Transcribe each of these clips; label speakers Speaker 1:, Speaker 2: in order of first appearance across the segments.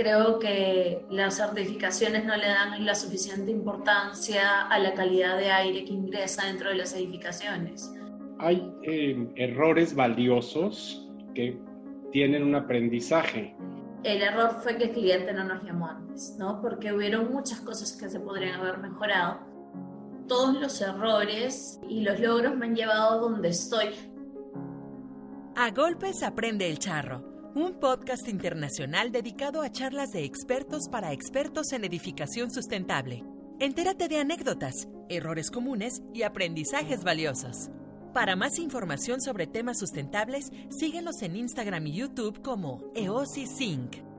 Speaker 1: creo que las certificaciones no le dan la suficiente importancia a la calidad de aire que ingresa dentro de las edificaciones.
Speaker 2: Hay eh, errores valiosos que tienen un aprendizaje.
Speaker 1: El error fue que el cliente no nos llamó antes, ¿no? Porque hubieron muchas cosas que se podrían haber mejorado. Todos los errores y los logros me han llevado a donde estoy.
Speaker 3: A golpes aprende el charro, un podcast internacional dedicado a charlas de expertos para expertos en edificación sustentable. Entérate de anécdotas, errores comunes y aprendizajes valiosos. Para más información sobre temas sustentables, síguenos en Instagram y YouTube como EOSI.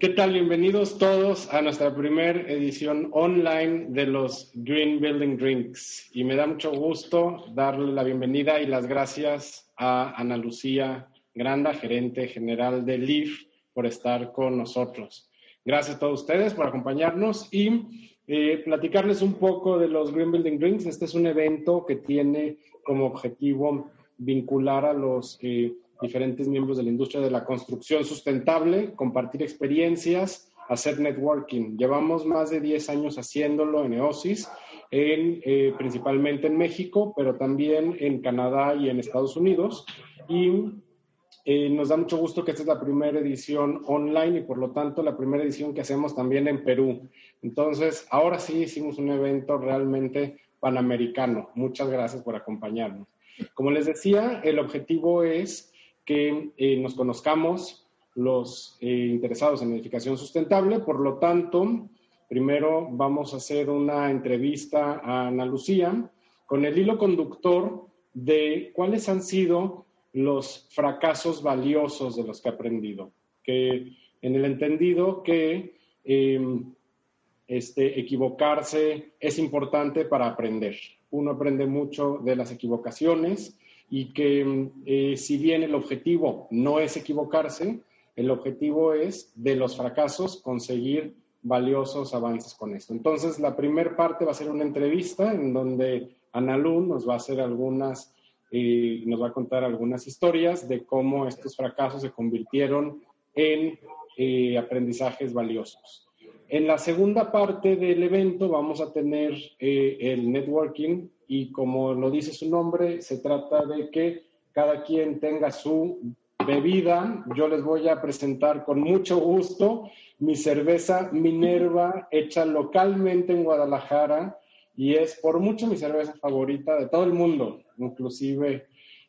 Speaker 2: ¿Qué tal? Bienvenidos todos a nuestra primera edición online de los Green Building Drinks. Y me da mucho gusto darle la bienvenida y las gracias a Ana Lucía Granda, gerente general de LIF, por estar con nosotros. Gracias a todos ustedes por acompañarnos y eh, platicarles un poco de los Green Building Drinks. Este es un evento que tiene como objetivo vincular a los eh, diferentes miembros de la industria de la construcción sustentable, compartir experiencias, hacer networking. Llevamos más de 10 años haciéndolo en EOSIS, en, eh, principalmente en México, pero también en Canadá y en Estados Unidos. Y eh, nos da mucho gusto que esta es la primera edición online y por lo tanto la primera edición que hacemos también en Perú. Entonces, ahora sí hicimos un evento realmente panamericano. Muchas gracias por acompañarnos. Como les decía, el objetivo es que eh, nos conozcamos los eh, interesados en edificación sustentable. Por lo tanto, primero vamos a hacer una entrevista a Ana Lucía con el hilo conductor de cuáles han sido los fracasos valiosos de los que he aprendido, que en el entendido que em, este, equivocarse es importante para aprender. Uno aprende mucho de las equivocaciones y que eh, si bien el objetivo no es equivocarse, el objetivo es de los fracasos conseguir valiosos avances con esto. Entonces, la primera parte va a ser una entrevista en donde Analu nos va a hacer algunas y nos va a contar algunas historias de cómo estos fracasos se convirtieron en eh, aprendizajes valiosos. En la segunda parte del evento vamos a tener eh, el networking y como lo dice su nombre, se trata de que cada quien tenga su bebida. Yo les voy a presentar con mucho gusto mi cerveza Minerva hecha localmente en Guadalajara y es por mucho mi cerveza favorita de todo el mundo, inclusive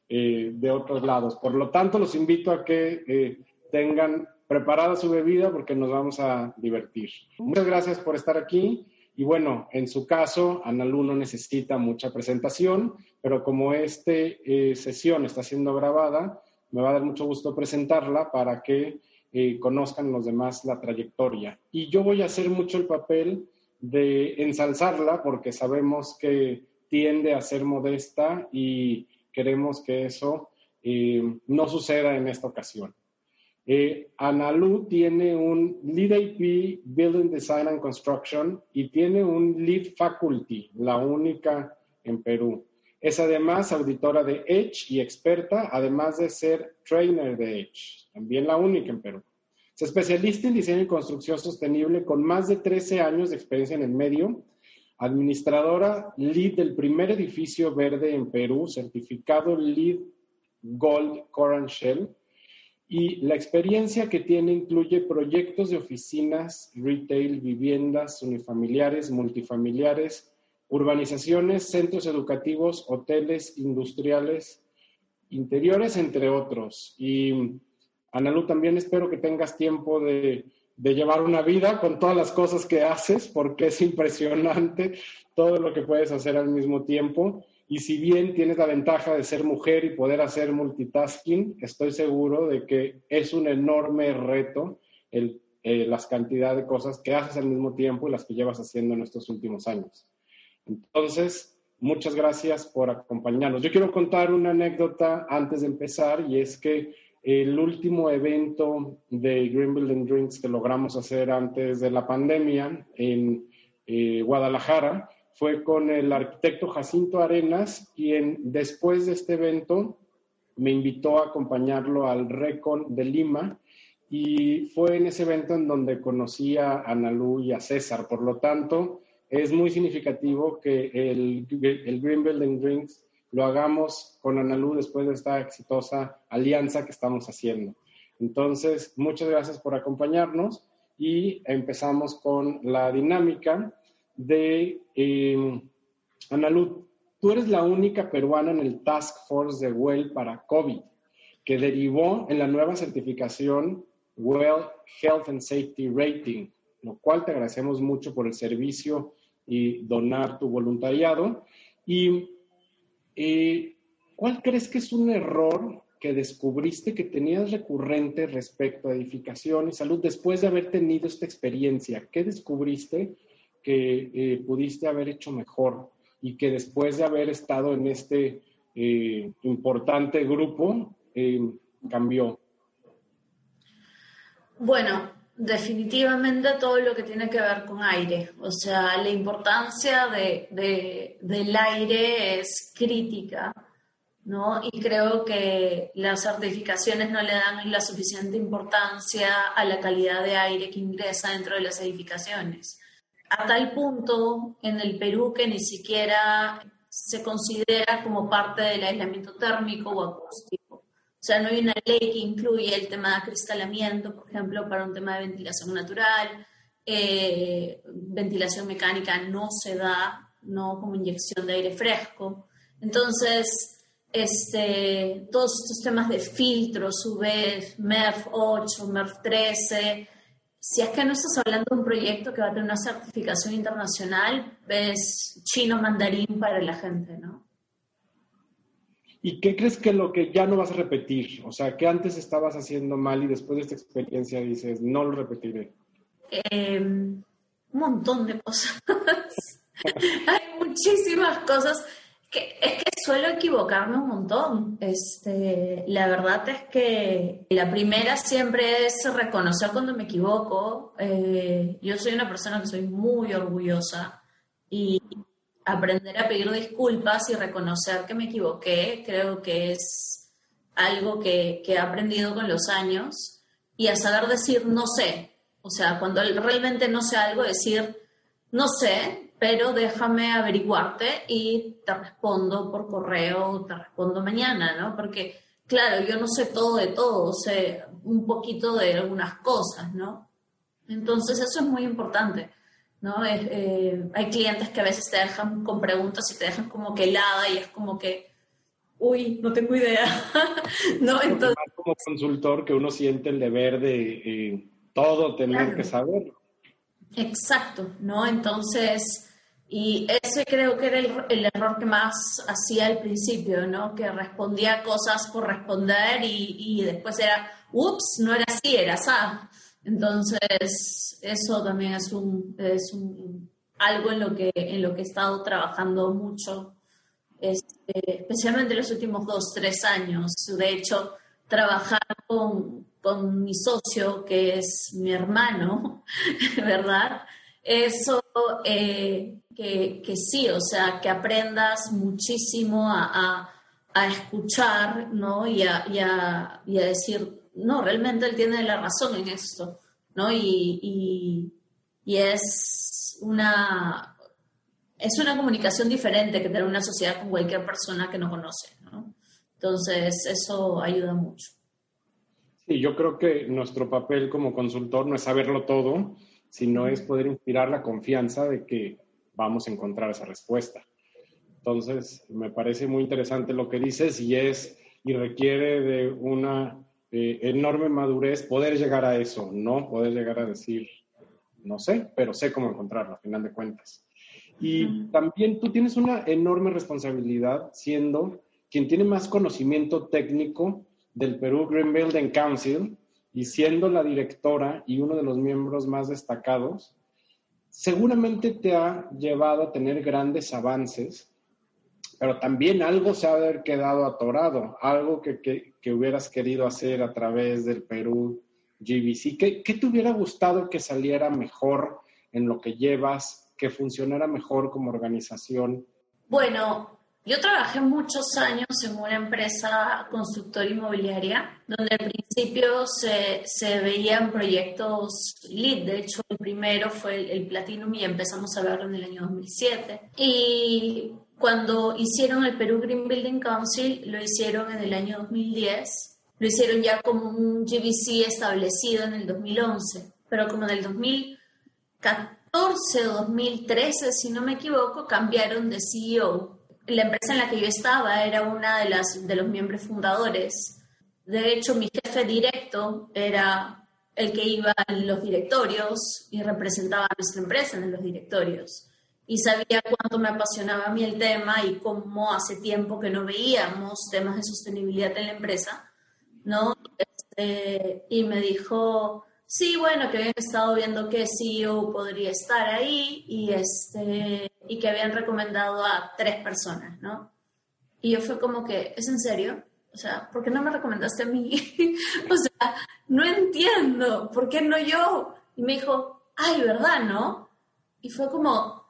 Speaker 2: eh, de otros lados. Por lo tanto, los invito a que eh, tengan preparada su bebida porque nos vamos a divertir. Muchas gracias por estar aquí. Y bueno, en su caso, Analu no necesita mucha presentación, pero como esta eh, sesión está siendo grabada, me va a dar mucho gusto presentarla para que conozcan los demás la trayectoria. Y yo voy a hacer mucho el papel de ensalzarla porque sabemos que tiende a ser modesta y queremos que eso eh, no suceda en esta ocasión. Eh, Analu tiene un Lead AP Building Design and Construction y tiene un Lead Faculty, la única en Perú. Es además auditora de Edge y experta, además de ser trainer de Edge, también la única en Perú. Es especialista en diseño y construcción sostenible con más de 13 años de experiencia en el medio, administradora LEED del primer edificio verde en Perú, certificado LEED Gold Coran Shell. Y la experiencia que tiene incluye proyectos de oficinas, retail, viviendas unifamiliares, multifamiliares, urbanizaciones, centros educativos, hoteles, industriales, interiores, entre otros. Y Analu, también espero que tengas tiempo de, llevar una vida con todas las cosas que haces, porque es impresionante todo lo que puedes hacer al mismo tiempo. Y si bien tienes la ventaja de ser mujer y poder hacer multitasking, estoy seguro de que es un enorme reto eh, las cantidades de cosas que haces al mismo tiempo y las que llevas haciendo en estos últimos años. Entonces, muchas gracias por acompañarnos. Yo quiero contar una anécdota antes de empezar y es que el último evento de Green Building Drinks que logramos hacer antes de la pandemia en eh, Guadalajara fue con el arquitecto Jacinto Arenas, quien después de este evento me invitó a acompañarlo al RECON de Lima y fue en ese evento en donde conocí a Analú y a César. Por lo tanto, es muy significativo que el, el Green Building Drinks lo hagamos con Analú después de esta exitosa alianza que estamos haciendo. Entonces, muchas gracias por acompañarnos y empezamos con la dinámica de eh. Tú eres la única peruana en el Task Force de WELL para COVID, que derivó en la nueva certificación Well Health and Safety Rating, lo cual te agradecemos mucho por el servicio y donar tu voluntariado. ¿Y eh, cuál crees que es un error que descubriste que tenías recurrente respecto a edificación y salud después de haber tenido esta experiencia? ¿Qué descubriste que eh, pudiste haber hecho mejor y que después de haber estado en este eh, importante grupo cambió?
Speaker 1: Bueno, definitivamente todo lo que tiene que ver con aire. O sea, la importancia de, del aire es crítica, ¿no? Y creo que las certificaciones no le dan la suficiente importancia a la calidad de aire que ingresa dentro de las edificaciones. A tal punto en el Perú que ni siquiera se considera como parte del aislamiento térmico o acústico. O sea, no hay una ley que incluya el tema de acristalamiento, por ejemplo, para un tema de ventilación natural. Eh, ventilación mecánica no se da, no como inyección de aire fresco. Entonces, este, todos estos temas de filtros, UV, MERV 8, MERV 13, si es que no estás hablando de un proyecto que va a tener una certificación internacional, es chino mandarín para la gente, ¿no?
Speaker 2: ¿Y qué crees que lo que ya no vas a repetir? O sea, que antes estabas haciendo mal y después de esta experiencia dices, no lo repetiré.
Speaker 1: Em, un montón de cosas. Hay muchísimas cosas. Que, es que suelo equivocarme un montón. Este, la verdad es que la primera siempre es reconocer cuando me equivoco. Eh, yo soy una persona que soy muy orgullosa y aprender a pedir disculpas y reconocer que me equivoqué, creo que es algo que, he aprendido con los años y a saber decir no sé. O sea, cuando realmente no sé algo, decir no sé, pero déjame averiguarte y te respondo por correo, te respondo mañana, ¿no? Porque, claro, yo no sé todo de todo, sé un poquito de algunas cosas, ¿no? Entonces, eso es muy importante ¿no? Eh, hay clientes que a veces te dejan con preguntas y te dejan como que helada y es como que, uy, no tengo idea, ¿no?
Speaker 2: Entonces... Como consultor que uno siente el deber de eh, todo tener que saber.
Speaker 1: Exacto, ¿no? Entonces, y ese creo que era el, error que más hacía al principio, ¿no? Que respondía cosas por responder y, y después era, ups, no era así, era así. Entonces, eso también es, un, es un, algo en lo, que, en lo que he estado trabajando mucho, este, especialmente en los últimos dos, tres años. De hecho, trabajar con, con mi socio, que es mi hermano, ¿verdad? Eso eh, que, que, sí, o sea, que aprendas muchísimo a, a, escuchar, ¿no? Y a, y a, y a decir, no, realmente él tiene la razón en esto, ¿no? Y, es una es una comunicación diferente que tener una sociedad con cualquier persona que no conoce, ¿no? Entonces, eso ayuda mucho.
Speaker 2: Sí, yo creo que nuestro papel como consultor no es saberlo todo, sino es poder inspirar la confianza de que vamos a encontrar esa respuesta. Entonces, me parece muy interesante lo que dices y es y requiere de una eh, enorme madurez poder llegar a eso, ¿no? Poder llegar a decir, no sé, pero sé cómo encontrarlo, a final de cuentas. Y también tú tienes una enorme responsabilidad siendo quien tiene más conocimiento técnico del Perú Green Building Council y siendo la directora y uno de los miembros más destacados, seguramente te ha llevado a tener grandes avances pero también algo se ha haber quedado atorado, algo que, que, hubieras querido hacer a través del Perú GBC. ¿Qué, ¿Qué te hubiera gustado que saliera mejor en lo que llevas, que funcionara mejor como organización?
Speaker 1: Bueno, yo trabajé muchos años en una empresa constructora inmobiliaria, donde al principio se, se veían proyectos lead. De hecho, el primero fue el, el, Platinum y empezamos a verlo en el año 2007. Y cuando hicieron el Perú Green Building Council, lo hicieron en el año 2010. Lo hicieron ya como un GBC establecido en el 2011. Pero como en el 2014 o 2013, si no me equivoco, cambiaron de CEO la empresa en la que yo estaba era una de, las, de los miembros fundadores. De hecho, mi jefe directo era el que iba en los directorios y representaba a nuestra empresa en los directorios. Y sabía cuánto me apasionaba a mí el tema y cómo hace tiempo que no veíamos temas de sostenibilidad en la empresa, ¿no? Este, y me dijo, Sí, bueno, que habían estado viendo que CEO podría estar ahí y, este, y que habían recomendado a tres personas, ¿no? Y yo fue como que, ¿es en serio? O sea, ¿por qué no me recomendaste a mí? o sea, no entiendo, ¿por qué no yo? Y me dijo, ay, ¿verdad, no? Y fue como,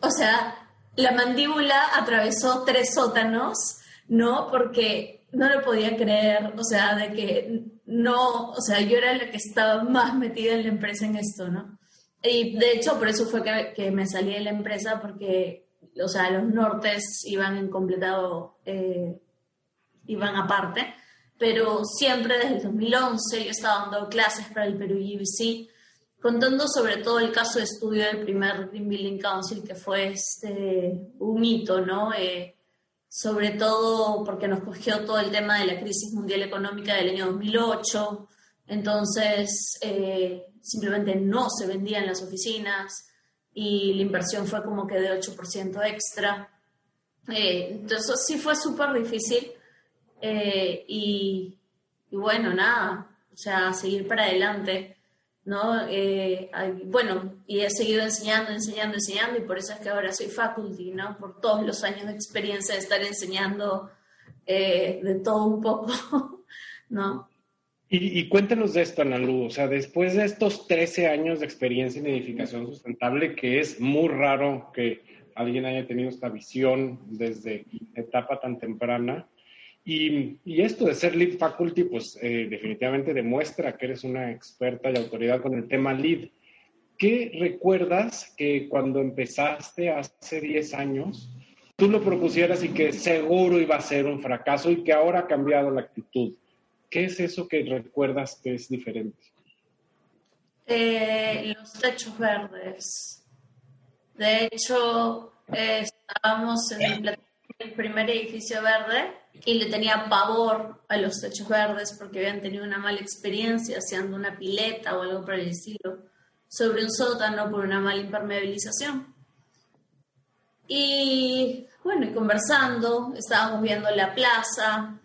Speaker 1: o sea, la mandíbula atravesó tres sótanos, ¿no? Porque no lo podía creer, o sea, de que no, o sea, yo era la que estaba más metida en la empresa en esto, ¿no? Y de hecho, por eso fue que, me salí de la empresa, porque, o sea, los nortes iban en completado, eh, iban aparte, pero siempre desde el 2011 yo estaba dando clases para el Perú GBC, contando sobre todo el caso de estudio del primer Green Building Council, que fue este, un hito, ¿no? Eh, sobre todo porque nos cogió todo el tema de la crisis mundial económica del año 2008, entonces eh, simplemente no se vendían las oficinas y la inversión fue como que de 8% extra. Eh, entonces sí fue súper difícil eh, y, y, bueno, nada, o sea, seguir para adelante. ¿No? Eh, bueno, y he seguido enseñando, enseñando, enseñando, y por eso es que ahora soy faculty, ¿no? Por todos los años de experiencia de estar enseñando eh, de todo un poco, ¿no?
Speaker 2: Y, y, cuéntanos de esto, Analu, o sea, después de estos 13 años de experiencia en edificación sustentable, que es muy raro que alguien haya tenido esta visión desde etapa tan temprana, y, esto de ser lead faculty, pues eh, definitivamente demuestra que eres una experta y autoridad con el tema lead. ¿Qué recuerdas que cuando empezaste hace 10 años, tú lo propusieras y que seguro iba a ser un fracaso y que ahora ha cambiado la actitud? ¿Qué es eso que recuerdas que es diferente?
Speaker 1: Eh, los techos verdes. De hecho, estábamos en el primer edificio verde y le tenía pavor a los techos verdes porque habían tenido una mala experiencia haciendo una pileta o algo por el estilo sobre un sótano por una mala impermeabilización. Y bueno, y conversando, estábamos viendo la plaza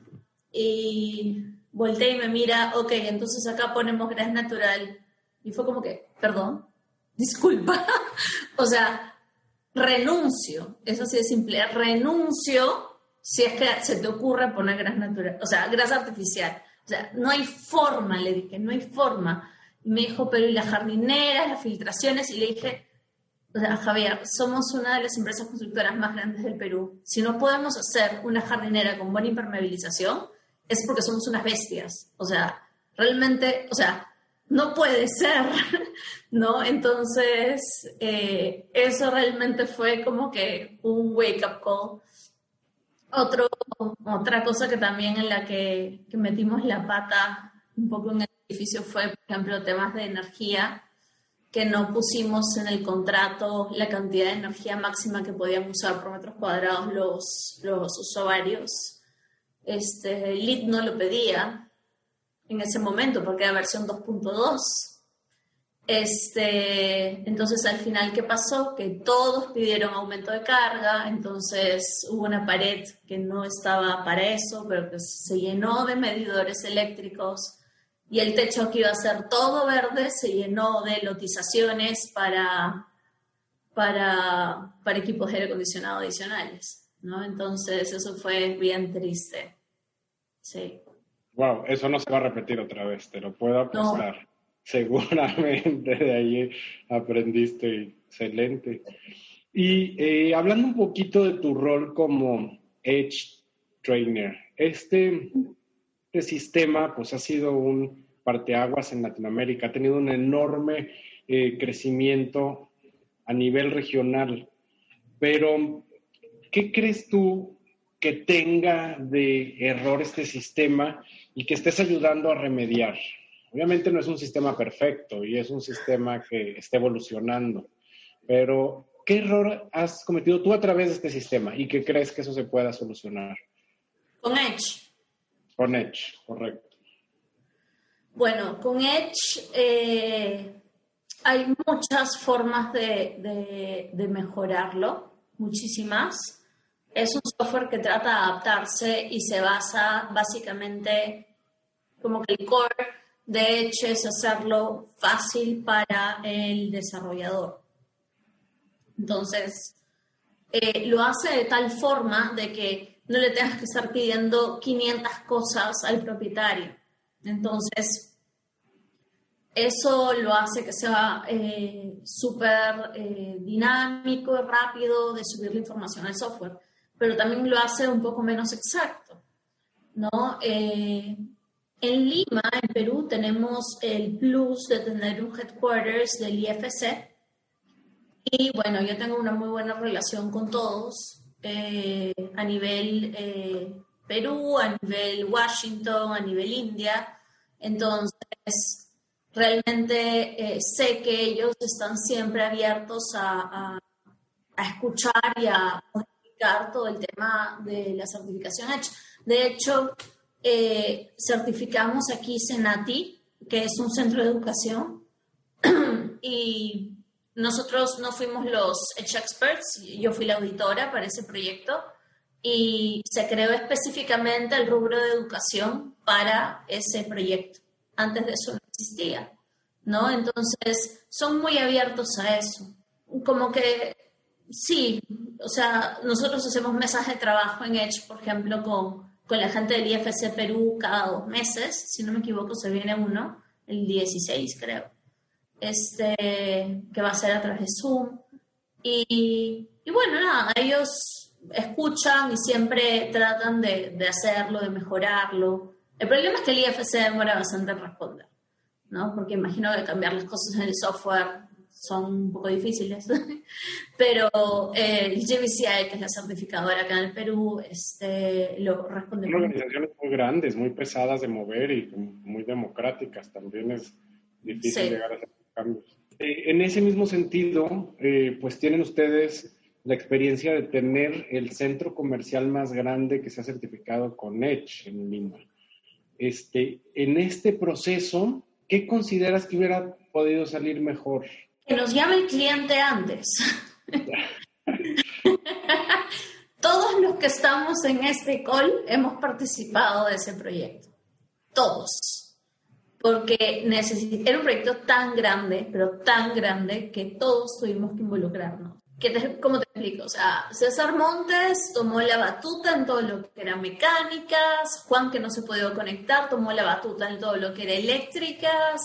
Speaker 1: y volteé y me mira, ok, entonces acá ponemos gras natural. Y fue como que, perdón, disculpa. o sea, renuncio, eso sí es simple, renuncio si es que se te ocurre poner grasa natural, o sea, grasa artificial. O sea, no hay forma, le dije, no hay forma. Y me dijo, pero ¿y las jardineras, las filtraciones? Y le dije, o sea, Javier, somos una de las empresas constructoras más grandes del Perú. Si no podemos hacer una jardinera con buena impermeabilización, es porque somos unas bestias. O sea, realmente, o sea, no puede ser, ¿no? Entonces, eh, eso realmente fue como que un wake-up call otro, otra cosa que también en la que, metimos la pata un poco en el edificio fue, por ejemplo, temas de energía, que no pusimos en el contrato la cantidad de energía máxima que podíamos usar por metros cuadrados los, los usuarios. Este, LIT no lo pedía en ese momento porque era versión 2.2 este, entonces al final, ¿qué pasó? Que todos pidieron aumento de carga, entonces hubo una pared que no estaba para eso, pero que se llenó de medidores eléctricos y el techo que iba a ser todo verde se llenó de lotizaciones para, para, para equipos de aire acondicionado adicionales, ¿no? Entonces eso fue bien triste. Sí.
Speaker 2: Wow, eso no se va a repetir otra vez, te lo puedo apostar seguramente de ahí aprendiste excelente. Y eh, hablando un poquito de tu rol como Edge Trainer, este, este sistema pues ha sido un parteaguas en Latinoamérica, ha tenido un enorme eh, crecimiento a nivel regional. Pero, ¿qué crees tú que tenga de error este sistema y que estés ayudando a remediar? Obviamente no es un sistema perfecto y es un sistema que está evolucionando, pero ¿qué error has cometido tú a través de este sistema y qué crees que eso se pueda solucionar?
Speaker 1: Con Edge.
Speaker 2: Con Edge, correcto.
Speaker 1: Bueno, con Edge eh, hay muchas formas de, de mejorarlo, muchísimas. Es un software que trata de adaptarse y se basa básicamente como que el core de hecho es hacerlo fácil para el desarrollador. Entonces, eh, lo hace de tal forma de que no le tengas que estar pidiendo 500 cosas al propietario. Entonces, eso lo hace que sea eh, súper eh, dinámico y rápido de subir la información al software, pero también lo hace un poco menos exacto, ¿no? En Lima, en Perú, tenemos el plus de tener un headquarters del IFC. Y bueno, yo tengo una muy buena relación con todos eh, a nivel eh, Perú, a nivel Washington, a nivel India. Entonces, realmente eh, sé que ellos están siempre abiertos a, a, escuchar y a modificar todo el tema de la certificación De hecho, eh, certificamos aquí Senati, que es un centro de educación, y nosotros no fuimos los Edge Experts, yo fui la auditora para ese proyecto, y se creó específicamente el rubro de educación para ese proyecto. Antes de eso no existía, ¿no? Entonces, son muy abiertos a eso. Como que, sí, o sea, nosotros hacemos mesas de trabajo en Edge, por ejemplo, con con la gente del IFC Perú cada dos meses, si no me equivoco se viene uno, el 16 creo, este, que va a ser a través de Zoom. Y, y bueno, nada, ellos escuchan y siempre tratan de, de, hacerlo, de mejorarlo. El problema es que el IFC demora bastante en responder, ¿no? Porque imagino que cambiar las cosas en el software son un poco difíciles, pero eh, el GBCI, que es la certificadora acá en el Perú, este, lo responde.
Speaker 2: Son organizaciones muy grandes, muy pesadas de mover y muy democráticas, también es difícil llegar a hacer cambios. Eh, en ese mismo sentido, eh, pues tienen ustedes la experiencia de tener el centro comercial más grande que se ha certificado con Edge en Lima. Este, en este proceso, ¿qué consideras que hubiera podido salir mejor?
Speaker 1: Que nos llame el cliente antes. Todos los que estamos en este call hemos participado de ese proyecto. Todos. Porque era un proyecto tan grande, pero tan grande, que todos tuvimos que involucrarnos. Que ¿Cómo te explico? O sea, César Montes tomó la batuta en todo lo que era mecánicas, Juan que no se podía conectar tomó la batuta en todo lo que era eléctricas,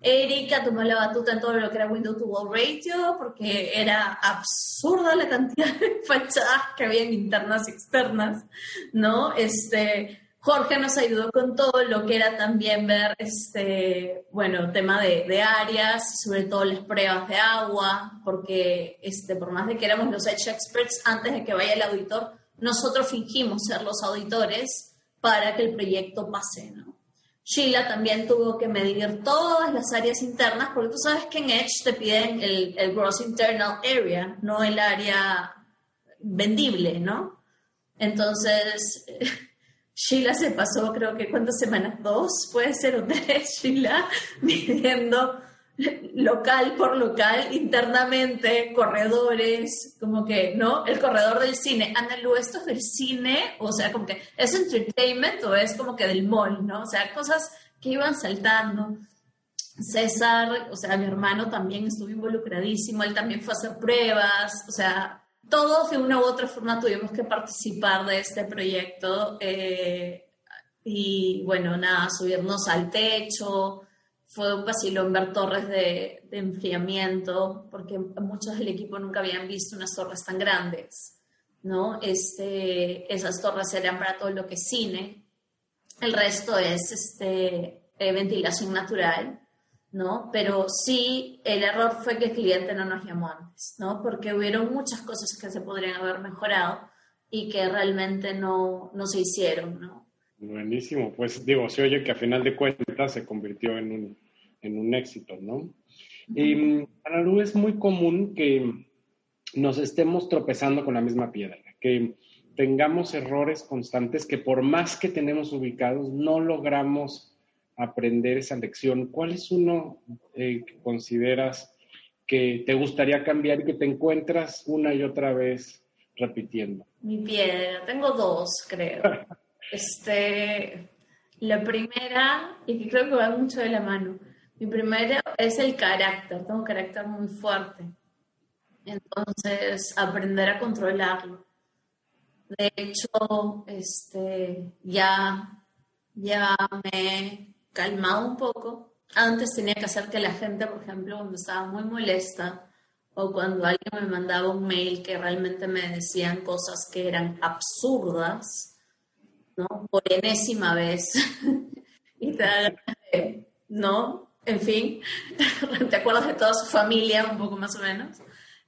Speaker 1: Erika tomó la batuta en todo lo que era Windows to Wall Radio, porque era absurda la cantidad de fachadas que había en internas y externas, ¿no? Este, Jorge nos ayudó con todo lo que era también ver, este, bueno, tema de, de áreas, sobre todo las pruebas de agua, porque este, por más de que éramos los Edge Experts, antes de que vaya el auditor, nosotros fingimos ser los auditores para que el proyecto pase, ¿no? Sheila también tuvo que medir todas las áreas internas, porque tú sabes que en Edge te piden el, el gross internal area, no el área vendible, ¿no? Entonces, Sheila se pasó, creo que cuántas semanas, dos, puede ser, o tres, Sheila, midiendo local por local, internamente, corredores, como que, ¿no? El corredor del cine. Analu, ¿esto es del cine? O sea, como que, ¿es entertainment o es como que del mall, ¿no? O sea, cosas que iban saltando. César, o sea, mi hermano también estuvo involucradísimo, él también fue a hacer pruebas, o sea, todos de una u otra forma tuvimos que participar de este proyecto. Eh, y bueno, nada, subirnos al techo, fue un vacilón ver torres de, de, enfriamiento, porque muchos del equipo nunca habían visto unas torres tan grandes, ¿no? Este, esas torres eran para todo lo que es cine, el resto es este, eh, ventilación natural, ¿no? Pero sí, el error fue que el cliente no nos llamó antes, ¿no? Porque hubieron muchas cosas que se podrían haber mejorado y que realmente no, no se hicieron, ¿no?
Speaker 2: Buenísimo, pues digo, se oye que a final de cuentas se convirtió en un, en un éxito, ¿no? Y para Lu es muy común que nos estemos tropezando con la misma piedra, que tengamos errores constantes que por más que tenemos ubicados, no logramos aprender esa lección. ¿Cuál es uno eh, que consideras que te gustaría cambiar y que te encuentras una y otra vez repitiendo?
Speaker 1: Mi piedra, tengo dos, creo. este, la primera, y que creo que va mucho de la mano, mi primera es el carácter, tengo un carácter muy fuerte. Entonces, aprender a controlarlo. De hecho, este, ya, ya me calmado un poco. Antes tenía que hacer que la gente, por ejemplo, cuando estaba muy molesta o cuando alguien me mandaba un mail que realmente me decían cosas que eran absurdas, ¿no? Por enésima vez. y ¿no? En fin, te acuerdas de toda su familia, un poco más o menos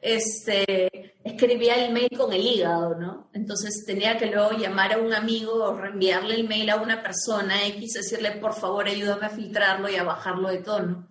Speaker 1: este, escribía el mail con el hígado, ¿no? Entonces tenía que luego llamar a un amigo o reenviarle el mail a una persona X, decirle, por favor, ayúdame a filtrarlo y a bajarlo de tono.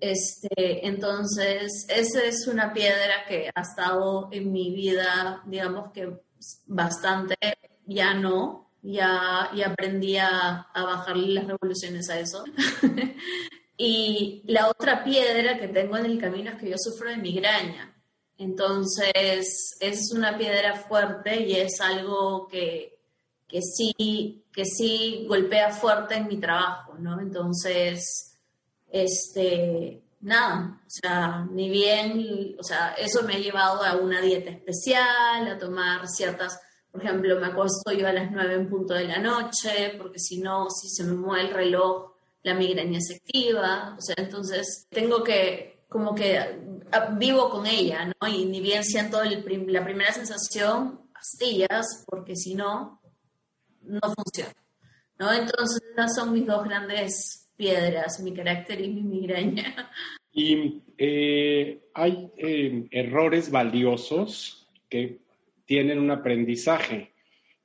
Speaker 1: Este, entonces, esa es una piedra que ha estado en mi vida, digamos que bastante, ya no, ya, ya aprendí a, a bajarle las revoluciones a eso. y la otra piedra que tengo en el camino es que yo sufro de migraña. Entonces, es una piedra fuerte y es algo que, que, sí, que sí golpea fuerte en mi trabajo, ¿no? Entonces, este, nada, o sea, ni bien, o sea, eso me ha llevado a una dieta especial, a tomar ciertas, por ejemplo, me acuesto yo a las nueve en punto de la noche, porque si no, si se me mueve el reloj, la migraña se activa, o sea, entonces tengo que como que ah, vivo con ella, ¿no? Y ni bien siento la primera sensación, pastillas, porque si no, no funciona, ¿no? Entonces, esas son mis dos grandes piedras, mi carácter y mi migraña.
Speaker 2: Y eh, hay eh, errores valiosos que tienen un aprendizaje,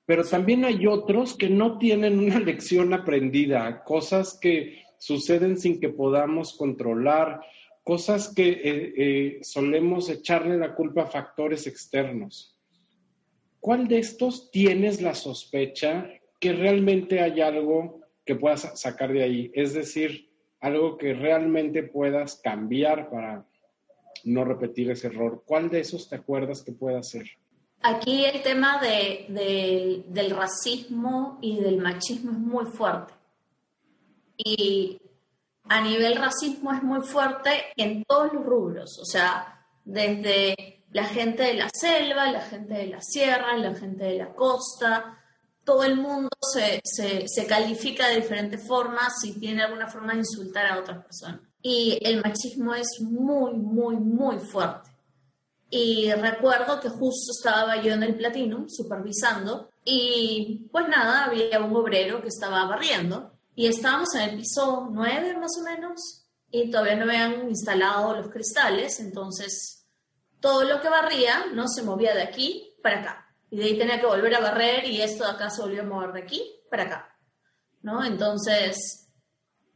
Speaker 2: pero también hay otros que no tienen una lección aprendida, cosas que suceden sin que podamos controlar cosas que eh, eh, solemos echarle la culpa a factores externos. ¿Cuál de estos tienes la sospecha que realmente hay algo que puedas sacar de ahí? Es decir, algo que realmente puedas cambiar para no repetir ese error. ¿Cuál de esos te acuerdas que pueda ser?
Speaker 1: Aquí el tema del racismo y del machismo es muy fuerte. Y a nivel racismo es muy fuerte en todos los rubros, o sea, desde la gente de la selva, la gente de la sierra, la gente de la costa, todo el mundo se, se, califica de diferentes formas y tiene alguna forma de insultar a otras personas. Y el machismo es muy, muy, muy fuerte. Y recuerdo que justo estaba yo en el Platinum supervisando y pues nada, había un obrero que estaba barriendo y estábamos en el piso 9 más o menos y todavía no habían instalado los cristales, entonces todo lo que barría no se movía de aquí para acá. Y de ahí tenía que volver a barrer y esto de acá se volvió a mover de aquí para acá. ¿no? Entonces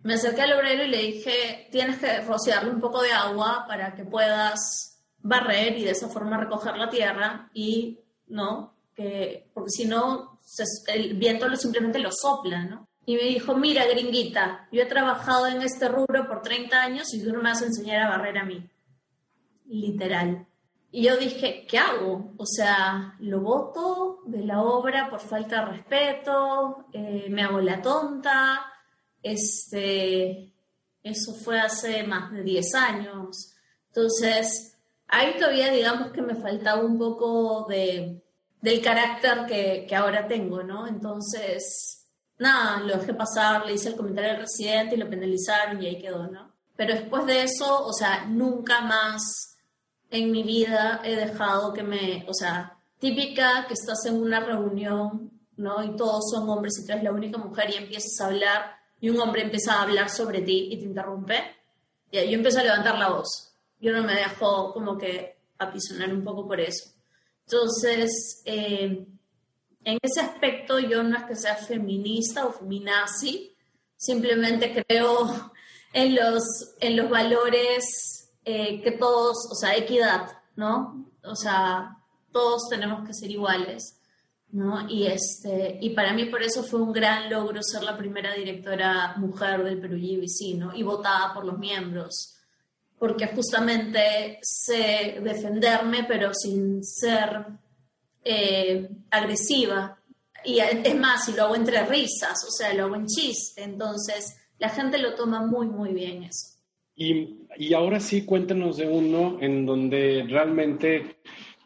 Speaker 1: me acerqué al obrero y le dije, tienes que rociarle un poco de agua para que puedas barrer y de esa forma recoger la tierra y, ¿no? Que, porque si no, el viento lo, simplemente lo sopla, ¿no? y me dijo, mira, gringuita, yo he trabajado en este rubro por 30 años y tú no me vas a enseñar a barrer a mí. Literal. Y yo dije, ¿qué hago? O sea, lo voto de la obra por falta de respeto, eh, me hago la tonta. Este, eso fue hace más de 10 años. Entonces, ahí todavía digamos que me faltaba un poco de, del carácter que, que ahora tengo, ¿no? Entonces, nada, lo dejé pasar, le hice el comentario al residente y lo penalizaron y ahí quedó, ¿no? Pero después de eso, o sea, nunca más en mi vida he dejado que me, o sea, típica que estás en una reunión, ¿no? Y todos son hombres y tú eres la única mujer y empiezas a hablar y un hombre empieza a hablar sobre ti y te interrumpe. Y yo empiezo a levantar la voz. Yo no me dejo como que apisonar un poco por eso. Entonces, eh, en ese aspecto yo no es que sea feminista o feminazi, simplemente creo en los, en los valores eh, que todos, o sea, equidad, ¿no? O sea, todos tenemos que ser iguales, ¿no? Y, este, y para mí por eso fue un gran logro ser la primera directora mujer del Perú GBC, ¿no? Y votada por los miembros, porque justamente sé defenderme, pero sin ser eh, agresiva. Y es más, si lo hago entre risas, o sea, lo hago en chiste, entonces la gente lo toma muy, muy bien eso.
Speaker 2: Y, y ahora sí, cuéntanos de uno en donde realmente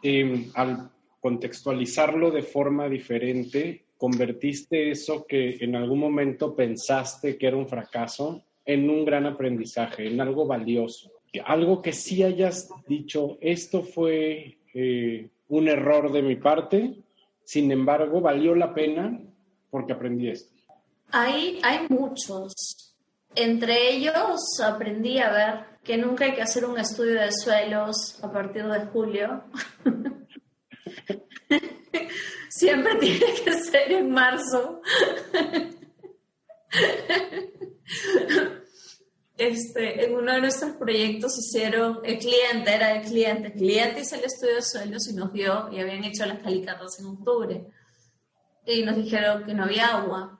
Speaker 2: em, al contextualizarlo de forma diferente, convertiste eso que en algún momento pensaste que era un fracaso en un gran aprendizaje, en algo valioso. Algo que sí hayas dicho, esto fue eh, un error de mi parte, sin embargo, valió la pena porque aprendí esto.
Speaker 1: Hay, hay muchos. Entre ellos aprendí a ver que nunca hay que hacer un estudio de suelos a partir de julio. Siempre tiene que ser en marzo. Este, en uno de nuestros proyectos hicieron, el cliente era el cliente, el cliente hizo el estudio de suelos y nos dio, y habían hecho las calicatas en octubre, y nos dijeron que no había agua.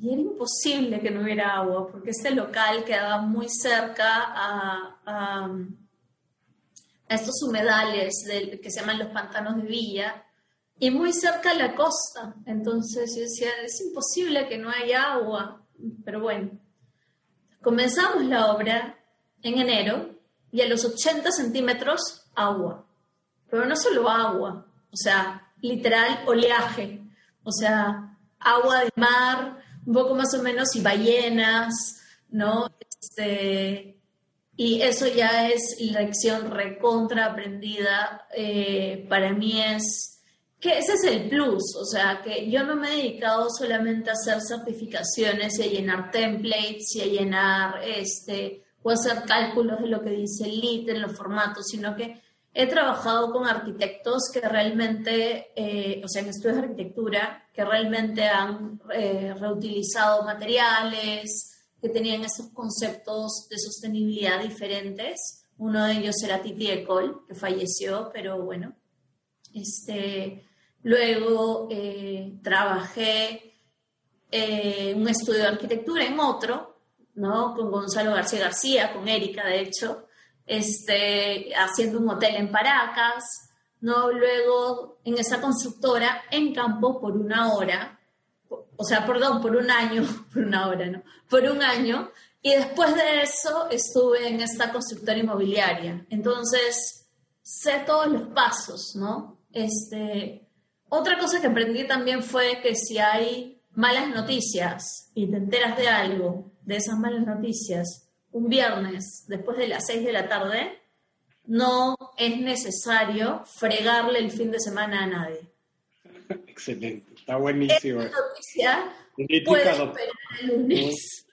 Speaker 1: Y era imposible que no hubiera agua, porque este local quedaba muy cerca a, a, estos humedales que se llaman los pantanos de Villa, y muy cerca a la costa. Entonces yo decía, es imposible que no haya agua, pero bueno. Comenzamos la obra en enero y a los 80 centímetros agua. Pero no solo agua, o sea, literal oleaje, o sea, agua de mar, un poco más o menos, y ballenas, ¿no? Este, y eso ya es lección recontra aprendida. Eh, para mí es que ese es el plus, o sea, que yo no me he dedicado solamente a hacer certificaciones y a llenar templates y a llenar, este, o hacer cálculos de lo que dice el LIT en los formatos, sino que he trabajado con arquitectos que realmente, eh, o sea, en estudios de arquitectura, que realmente han eh, reutilizado materiales, que tenían esos conceptos de sostenibilidad diferentes. Uno de ellos era Titi Ecol, que falleció, pero bueno, este, luego eh, trabajé eh, un estudio de arquitectura en otro, ¿no? Con Gonzalo García García, con Erika, de hecho, este, haciendo un hotel en Paracas, ¿no? Luego en esa constructora en campo por una hora, o sea, perdón, por un año, por una hora, ¿no? Por un año. Y después de eso estuve en esta constructora inmobiliaria. Entonces, sé todos los pasos, ¿no? Este, otra cosa que aprendí también fue que si hay malas noticias y te enteras de algo, de esas malas noticias, un viernes después de las 6 de la tarde, no es necesario fregarle el fin de semana a nadie.
Speaker 2: Excelente, está buenísimo.
Speaker 1: noticia pueden esperar al lunes.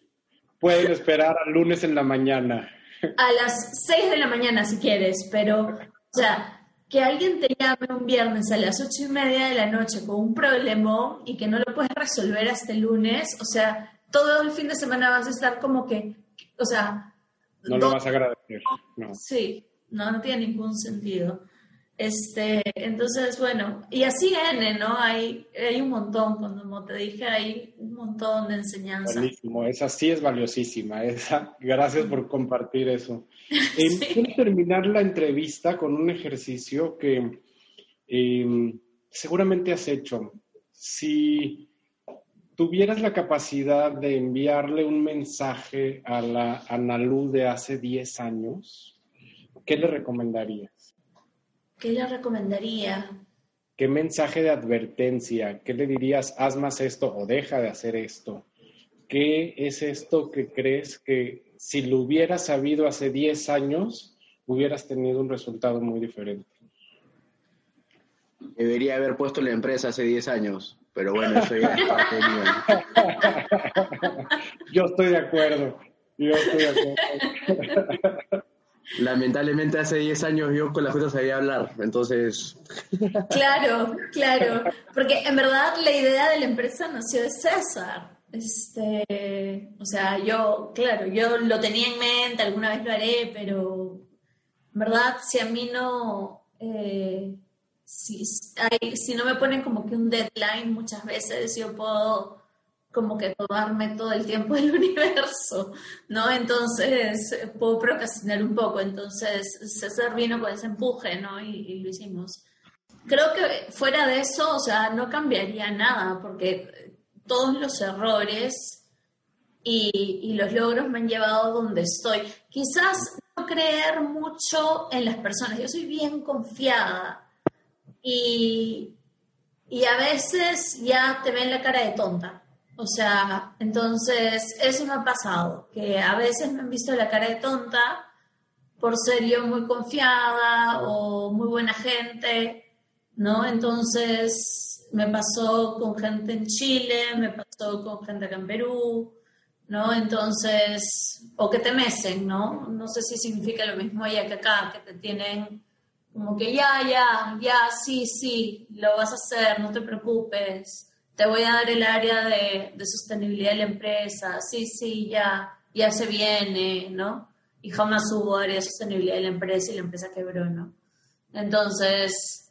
Speaker 2: Pueden esperar al lunes en la mañana.
Speaker 1: A las 6 de la mañana si quieres, pero, sea, que alguien te llame un viernes a las ocho y media de la noche con un problema y que no lo puedes resolver hasta el lunes, o sea, todo el fin de semana vas a estar como que, o sea...
Speaker 2: No lo vas a agradecer.
Speaker 1: Sí, no, no tiene ningún sentido. Este, entonces, bueno, y así N, ¿no? Hay, hay un montón, como te dije, hay un montón de enseñanza.
Speaker 2: Buenísimo, esa sí es valiosísima, esa, gracias por compartir eso. Eh, quiero terminar la entrevista con un ejercicio que em, seguramente has hecho. Si tuvieras la capacidad de enviarle un mensaje a la Analú de hace 10 años, ¿qué le recomendarías?
Speaker 1: ¿Qué le recomendaría?
Speaker 2: ¿qué mensaje de advertencia? ¿Qué le dirías, haz más esto o deja de hacer esto? ¿Qué es esto que crees que si lo hubieras sabido hace 10 años, hubieras tenido un resultado muy diferente?
Speaker 4: Debería haber puesto la empresa hace 10 años, pero bueno, eso ya es parte.
Speaker 2: Yo estoy de acuerdo. Yo estoy de acuerdo.
Speaker 4: Lamentablemente hace 10 años yo con la Junta sabía hablar, entonces...
Speaker 1: Claro, claro, porque en verdad la idea de la empresa nació de César. Este, o sea, yo, claro, yo lo tenía en mente, alguna vez lo haré, pero en verdad si a mí no... Eh, si, si no me ponen como que un deadline muchas veces, yo puedo como que tomarme todo el tiempo del universo, ¿no? Entonces puedo procrastinar un poco, entonces César vino con ese empuje, ¿no? Y, lo hicimos. Creo que fuera de eso, o sea, no cambiaría nada, porque todos los errores y, los logros me han llevado a donde estoy. Quizás no creer mucho en las personas, yo soy bien confiada y, y a veces ya te ven la cara de tonta. O sea, entonces eso me ha pasado, que a veces me han visto la cara de tonta por ser yo muy confiada o muy buena gente, ¿no? Entonces me pasó con gente en Chile, me pasó con gente acá en Perú, ¿no? Entonces, o que te mecen, ¿no? No sé si significa lo mismo allá que acá, que te tienen como que ya, ya, ya, sí, sí, lo vas a hacer, no te preocupes te voy a dar el área de, sostenibilidad de la empresa, sí, sí, ya, ya se viene, ¿no? Y jamás hubo área de sostenibilidad de la empresa y la empresa quebró, ¿no? Entonces,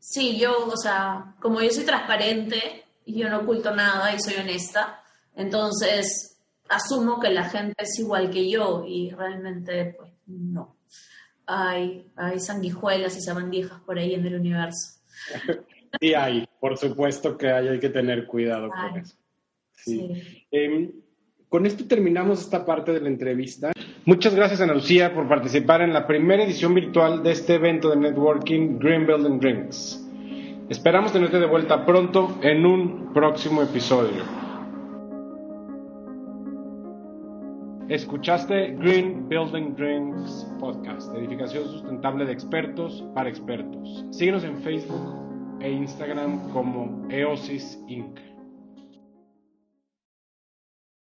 Speaker 1: sí, yo, o sea, como yo soy transparente y yo no oculto nada y soy honesta, entonces asumo que la gente es igual que yo y realmente, pues, no. Hay, hay sanguijuelas y sabandijas por ahí en el universo.
Speaker 2: Sí hay, por supuesto que hay, hay que tener cuidado con eso. Sí. Em, con esto terminamos esta parte de la entrevista. Muchas gracias, Ana Lucía, por participar en la primera edición virtual de este evento de networking Green Building Drinks. Esperamos tenerte de vuelta pronto en un próximo episodio. Escuchaste Green Building Drinks Podcast, edificación sustentable de expertos para expertos. Síguenos en Facebook e Instagram como Eosis Inc.